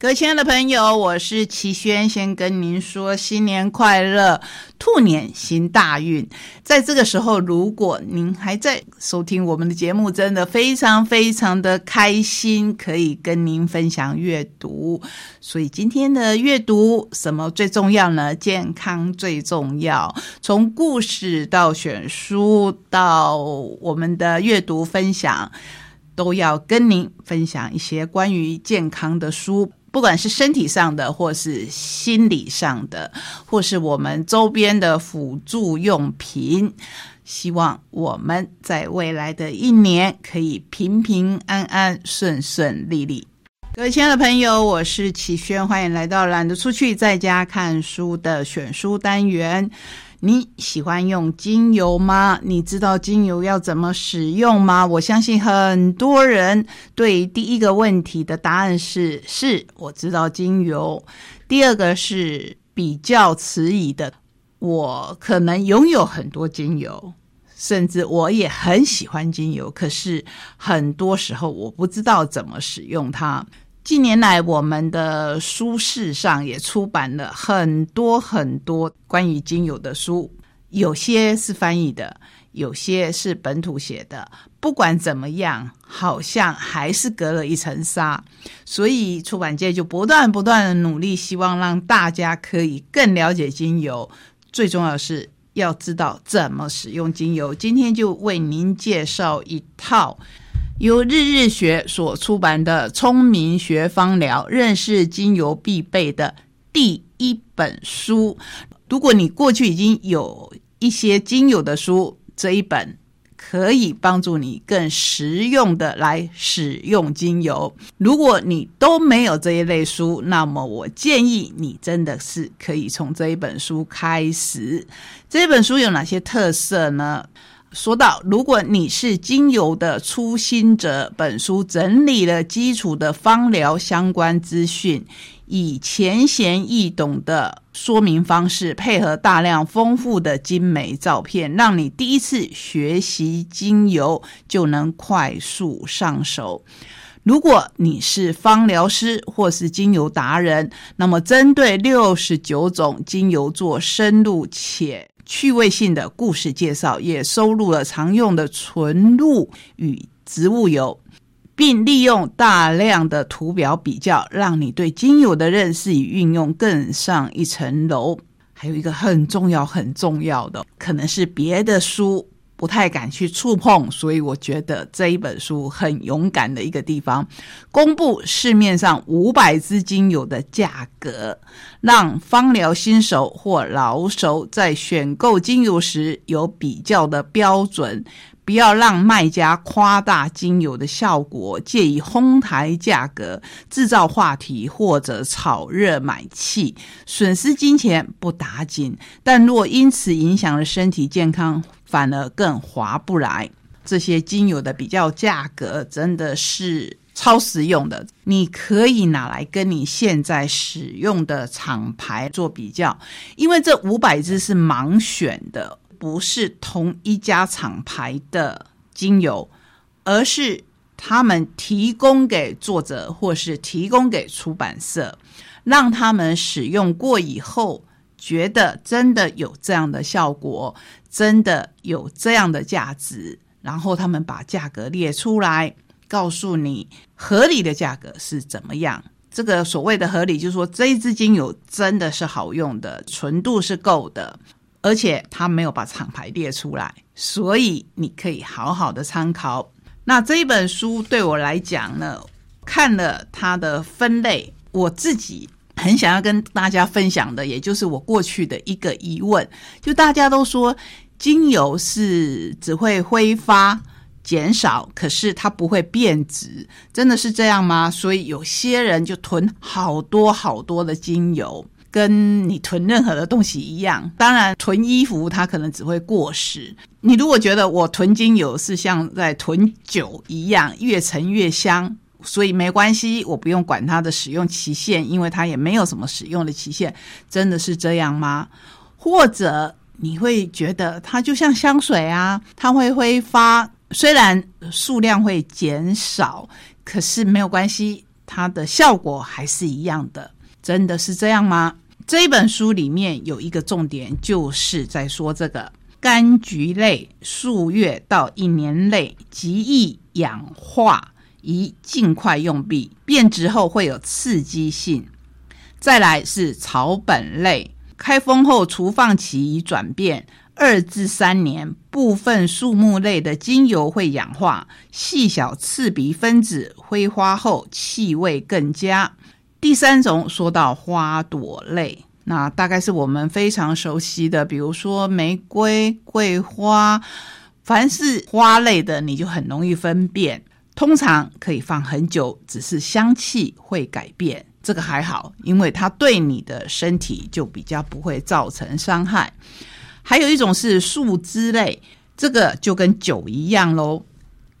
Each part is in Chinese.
各位亲爱的朋友，我是齐轩，先跟您说新年快乐，兔年行大运。在这个时候，如果您还在收听我们的节目，真的非常非常的开心，可以跟您分享阅读。所以今天的阅读什么最重要呢？健康最重要。从故事到选书，到我们的阅读分享，都要跟您分享一些关于健康的书。不管是身体上的，或是心理上的，或是我们周边的辅助用品，希望我们在未来的一年可以平平安安、顺顺利利。各位亲爱的朋友，我是启轩，欢迎来到懒得出去在家看书的选书单元。你喜欢用精油吗？你知道精油要怎么使用吗？我相信很多人对第一个问题的答案是：是，我知道精油。第二个是比较迟疑的，我可能拥有很多精油，甚至我也很喜欢精油，可是很多时候我不知道怎么使用它。近年来，我们的书市上也出版了很多很多关于精油的书，有些是翻译的，有些是本土写的。不管怎么样，好像还是隔了一层纱，所以出版界就不断不断的努力，希望让大家可以更了解精油。最重要的是要知道怎么使用精油。今天就为您介绍一套。由日日学所出版的《聪明学芳疗》，认识精油必备的第一本书。如果你过去已经有一些精油的书，这一本可以帮助你更实用的来使用精油。如果你都没有这一类书，那么我建议你真的是可以从这一本书开始。这本书有哪些特色呢？说到，如果你是精油的初心者，本书整理了基础的芳疗相关资讯，以浅显易懂的说明方式，配合大量丰富的精美照片，让你第一次学习精油就能快速上手。如果你是芳疗师或是精油达人，那么针对六十九种精油做深入且趣味性的故事介绍，也收录了常用的纯露与植物油，并利用大量的图表比较，让你对精油的认识与运用更上一层楼。还有一个很重要、很重要的，可能是别的书。不太敢去触碰，所以我觉得这一本书很勇敢的一个地方，公布市面上五百支精油的价格，让芳疗新手或老手在选购精油时有比较的标准，不要让卖家夸大精油的效果，借以哄抬价格，制造话题或者炒热买气，损失金钱不打紧，但若因此影响了身体健康。反而更划不来。这些精油的比较价格真的是超实用的，你可以拿来跟你现在使用的厂牌做比较，因为这五百支是盲选的，不是同一家厂牌的精油，而是他们提供给作者或是提供给出版社，让他们使用过以后。觉得真的有这样的效果，真的有这样的价值，然后他们把价格列出来，告诉你合理的价格是怎么样。这个所谓的合理，就是说这一支精油真的是好用的，纯度是够的，而且他没有把厂牌列出来，所以你可以好好的参考。那这一本书对我来讲呢，看了它的分类，我自己。很想要跟大家分享的，也就是我过去的一个疑问，就大家都说精油是只会挥发减少，可是它不会变质，真的是这样吗？所以有些人就囤好多好多的精油，跟你囤任何的东西一样。当然，囤衣服它可能只会过时。你如果觉得我囤精油是像在囤酒一样，越陈越香。所以没关系，我不用管它的使用期限，因为它也没有什么使用的期限。真的是这样吗？或者你会觉得它就像香水啊，它会挥发，虽然数量会减少，可是没有关系，它的效果还是一样的。真的是这样吗？这一本书里面有一个重点，就是在说这个柑橘类数月到一年内极易氧化，宜尽快用毕，变质后会有刺激性。再来是草本类，开封后除放期已转变二至三年，部分树木类的精油会氧化，细小刺鼻分子挥发后气味更佳。第三种说到花朵类，那大概是我们非常熟悉的，比如说玫瑰、桂花，凡是花类的，你就很容易分辨。通常可以放很久，只是香气会改变，这个还好，因为它对你的身体就比较不会造成伤害。还有一种是树脂类，这个就跟酒一样喽。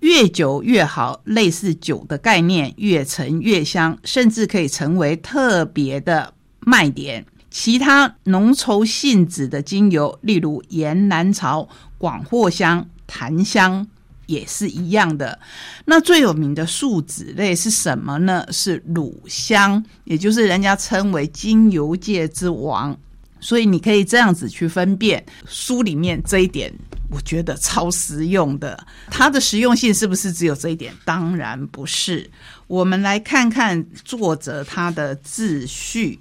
越久越好，类似酒的概念，越陈越香，甚至可以成为特别的卖点。其他浓稠性质的精油，例如岩兰草、广藿香、檀香，也是一样的。那最有名的树脂类是什么呢？是乳香，也就是人家称为精油界之王。所以你可以这样子去分辨书里面这一点。我觉得超实用的，它的实用性是不是只有这一点？当然不是。我们来看看作者他的自序，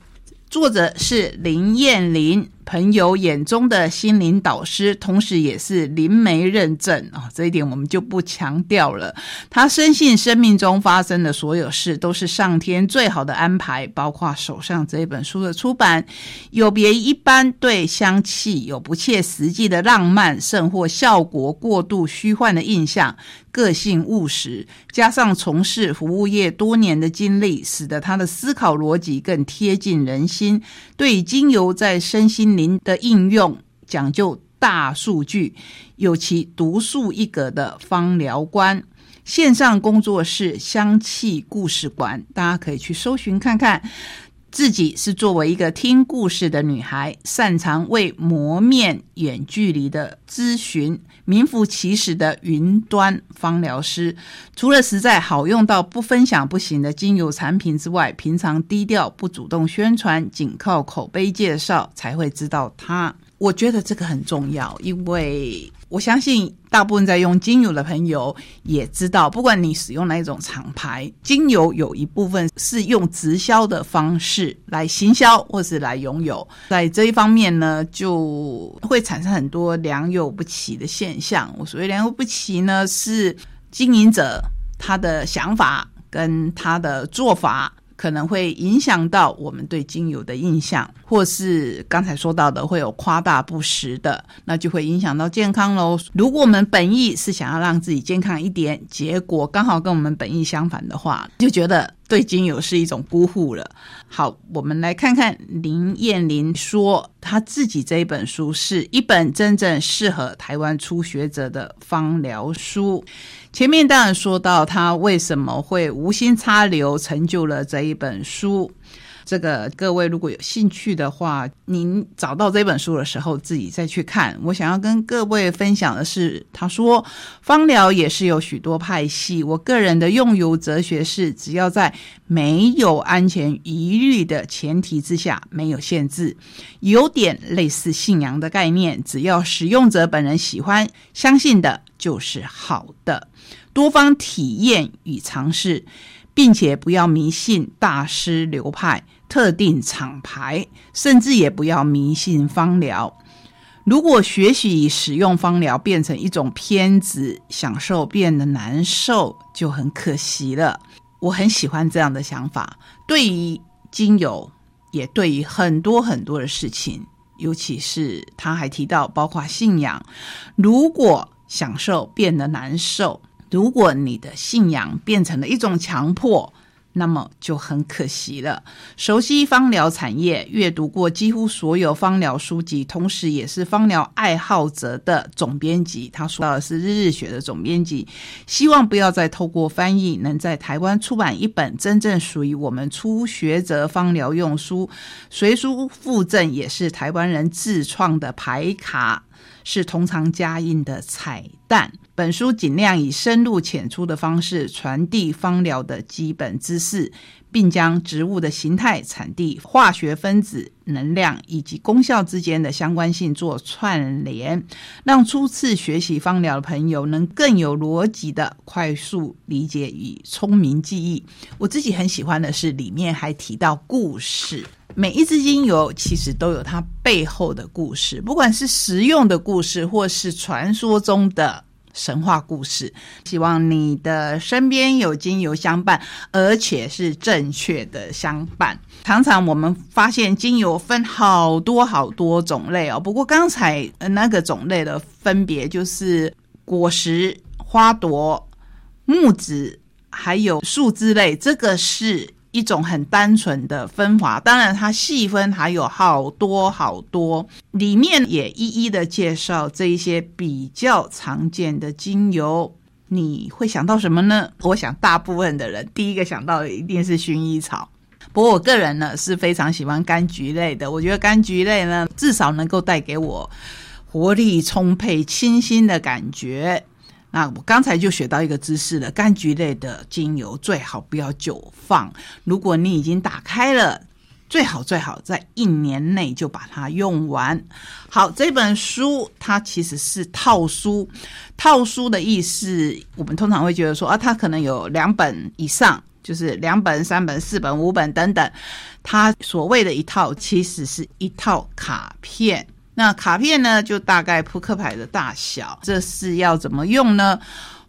作者是林燕玲。朋友眼中的心灵导师，同时也是灵媒认证啊，这一点我们就不强调了。他深信生命中发生的所有事都是上天最好的安排，包括手上这本书的出版。有别一般对香气有不切实际的浪漫，甚或效果过度虚幻的印象。个性务实，加上从事服务业多年的经历，使得他的思考逻辑更贴近人心。对精油在身心灵的应用，讲究大数据，有其独树一格的芳疗观。线上工作室香气故事馆，大家可以去搜寻看看。自己是作为一个听故事的女孩，擅长为磨面远距离的咨询，名副其实的云端芳疗师。除了实在好用到不分享不行的精油产品之外，平常低调不主动宣传，仅靠口碑介绍才会知道它。我觉得这个很重要，因为。我相信大部分在用精油的朋友也知道，不管你使用哪一种厂牌，精油有一部分是用直销的方式来行销或是来拥有，在这一方面呢，就会产生很多良莠不齐的现象。我所谓良莠不齐呢，是经营者他的想法跟他的做法。可能会影响到我们对精油的印象，或是刚才说到的会有夸大不实的，那就会影响到健康喽。如果我们本意是想要让自己健康一点，结果刚好跟我们本意相反的话，就觉得对精油是一种辜负了。好，我们来看看林燕玲说，他自己这一本书是一本真正适合台湾初学者的方疗书。前面当然说到他为什么会无心插柳成就了这一本书，这个各位如果有兴趣的话，您找到这本书的时候自己再去看。我想要跟各位分享的是，他说芳疗也是有许多派系，我个人的用油哲学是，只要在没有安全疑虑的前提之下，没有限制，有点类似信仰的概念，只要使用者本人喜欢、相信的，就是好的。多方体验与尝试，并且不要迷信大师流派、特定厂牌，甚至也不要迷信芳疗。如果学习使用芳疗变成一种偏执，享受变得难受，就很可惜了。我很喜欢这样的想法，对于精油，也对于很多很多的事情，尤其是他还提到，包括信仰。如果享受变得难受，如果你的信仰变成了一种强迫，那么就很可惜了。熟悉芳疗产业，阅读过几乎所有芳疗书籍，同时也是芳疗爱好者的总编辑，他说到的是日日学的总编辑，希望不要再透过翻译，能在台湾出版一本真正属于我们初学者芳疗用书。随书附赠也是台湾人自创的牌卡。是通常加印的彩蛋。本书尽量以深入浅出的方式传递芳疗的基本知识，并将植物的形态、产地、化学分子、能量以及功效之间的相关性做串联，让初次学习芳疗的朋友能更有逻辑的快速理解与聪明记忆。我自己很喜欢的是，里面还提到故事。每一支精油其实都有它背后的故事，不管是实用的故事，或是传说中的神话故事。希望你的身边有精油相伴，而且是正确的相伴。常常我们发现精油分好多好多种类哦，不过刚才那个种类的分别就是果实、花朵、木质，还有树枝类，这个是。一种很单纯的分法，当然它细分还有好多好多，里面也一一的介绍这一些比较常见的精油。你会想到什么呢？我想大部分的人第一个想到的一定是薰衣草，不过我个人呢是非常喜欢柑橘类的。我觉得柑橘类呢至少能够带给我活力充沛、清新的感觉。那我刚才就学到一个知识了，柑橘类的精油最好不要久放。如果你已经打开了，最好最好在一年内就把它用完。好，这本书它其实是套书，套书的意思，我们通常会觉得说啊，它可能有两本以上，就是两本、三本、四本、五本等等。它所谓的一套，其实是一套卡片。那卡片呢，就大概扑克牌的大小。这是要怎么用呢？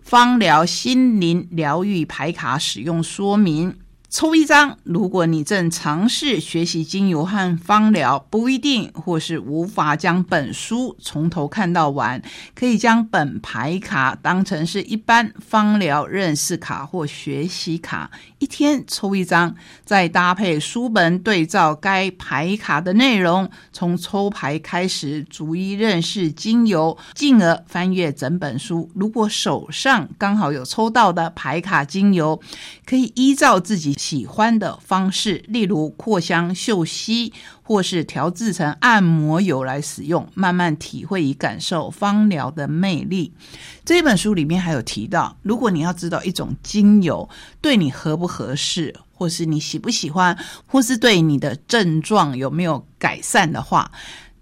方疗心灵疗愈牌卡使用说明。抽一张，如果你正尝试学习精油和芳疗，不一定或是无法将本书从头看到完，可以将本牌卡当成是一般芳疗认识卡或学习卡，一天抽一张，再搭配书本对照该牌卡的内容，从抽牌开始逐一认识精油，进而翻阅整本书。如果手上刚好有抽到的牌卡精油，可以依照自己。喜欢的方式，例如扩香、嗅吸，或是调制成按摩油来使用，慢慢体会与感受芳疗的魅力。这本书里面还有提到，如果你要知道一种精油对你合不合适，或是你喜不喜欢，或是对你的症状有没有改善的话，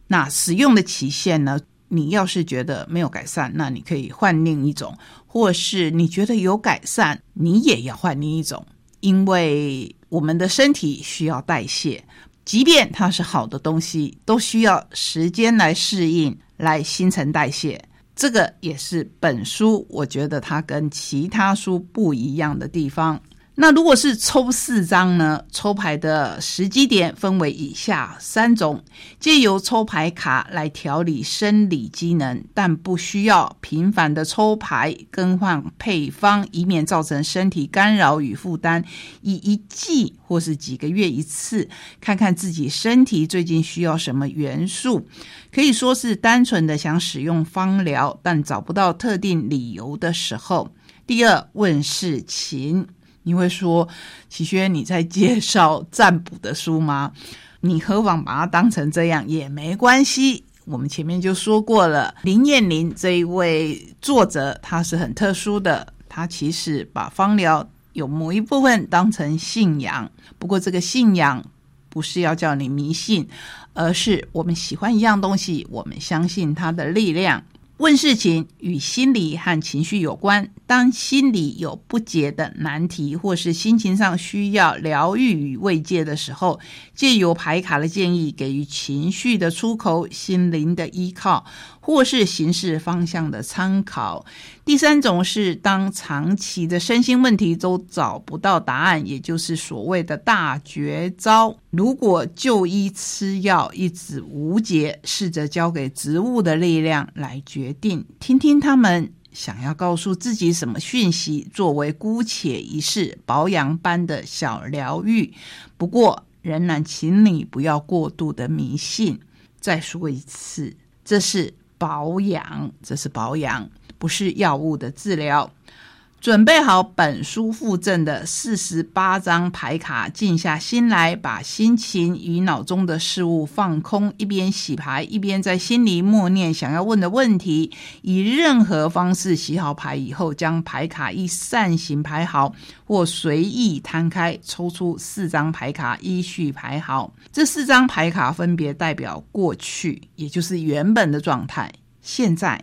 那使用的期限呢？你要是觉得没有改善，那你可以换另一种；或是你觉得有改善，你也要换另一种。因为我们的身体需要代谢，即便它是好的东西，都需要时间来适应、来新陈代谢。这个也是本书我觉得它跟其他书不一样的地方。那如果是抽四张呢？抽牌的时机点分为以下三种：借由抽牌卡来调理生理机能，但不需要频繁的抽牌更换配方，以免造成身体干扰与负担。以一季或是几个月一次，看看自己身体最近需要什么元素，可以说是单纯的想使用方疗，但找不到特定理由的时候。第二，问事情。你会说，齐轩，你在介绍占卜的书吗？你何妨把它当成这样也没关系。我们前面就说过了，林燕玲这一位作者，他是很特殊的，他其实把芳疗有某一部分当成信仰。不过这个信仰不是要叫你迷信，而是我们喜欢一样东西，我们相信它的力量。问事情与心理和情绪有关。当心里有不解的难题，或是心情上需要疗愈与慰藉的时候，借由牌卡的建议，给予情绪的出口、心灵的依靠，或是行事方向的参考。第三种是，当长期的身心问题都找不到答案，也就是所谓的大绝招。如果就医吃药一直无解，试着交给植物的力量来决定，听听他们想要告诉自己什么讯息，作为姑且一试保养般的小疗愈。不过，仍然请你不要过度的迷信。再说一次，这是保养，这是保养，不是药物的治疗。准备好本书附赠的四十八张牌卡，静下心来，把心情与脑中的事物放空，一边洗牌，一边在心里默念想要问的问题。以任何方式洗好牌以后，将牌卡一扇形排好，或随意摊开，抽出四张牌卡，依序排好。这四张牌卡分别代表过去，也就是原本的状态；现在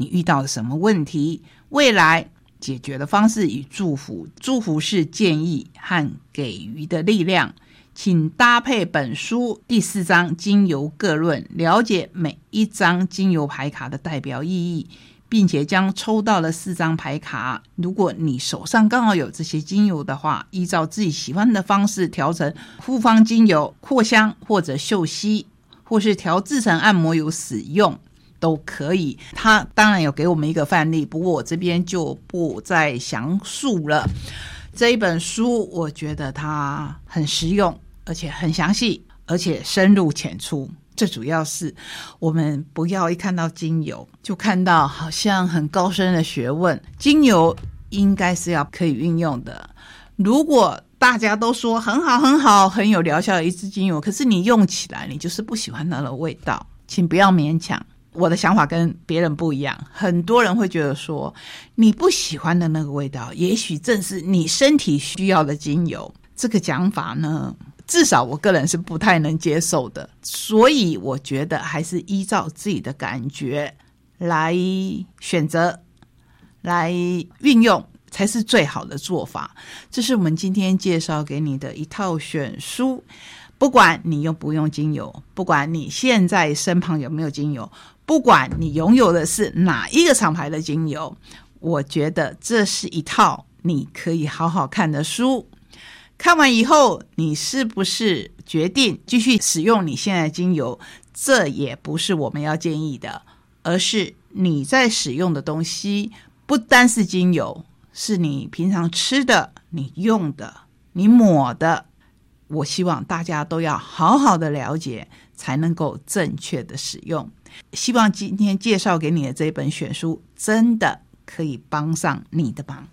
你遇到了什么问题？未来。解决的方式与祝福，祝福是建议和给予的力量，请搭配本书第四章精油各论，了解每一张精油牌卡的代表意义，并且将抽到的四张牌卡，如果你手上刚好有这些精油的话，依照自己喜欢的方式调成复方精油、扩香或者嗅吸，或是调制成按摩油使用。都可以，他当然有给我们一个范例，不过我这边就不再详述了。这一本书我觉得它很实用，而且很详细，而且深入浅出。最主要是我们不要一看到精油就看到好像很高深的学问，精油应该是要可以运用的。如果大家都说很好很好，很有疗效的一支精油，可是你用起来你就是不喜欢它的味道，请不要勉强。我的想法跟别人不一样，很多人会觉得说，你不喜欢的那个味道，也许正是你身体需要的精油。这个讲法呢，至少我个人是不太能接受的。所以我觉得还是依照自己的感觉来选择、来运用，才是最好的做法。这是我们今天介绍给你的一套选书。不管你用不用精油，不管你现在身旁有没有精油。不管你拥有的是哪一个厂牌的精油，我觉得这是一套你可以好好看的书。看完以后，你是不是决定继续使用你现在精油？这也不是我们要建议的，而是你在使用的东西不单是精油，是你平常吃的、你用的、你抹的。我希望大家都要好好的了解，才能够正确的使用。希望今天介绍给你的这本选书，真的可以帮上你的忙。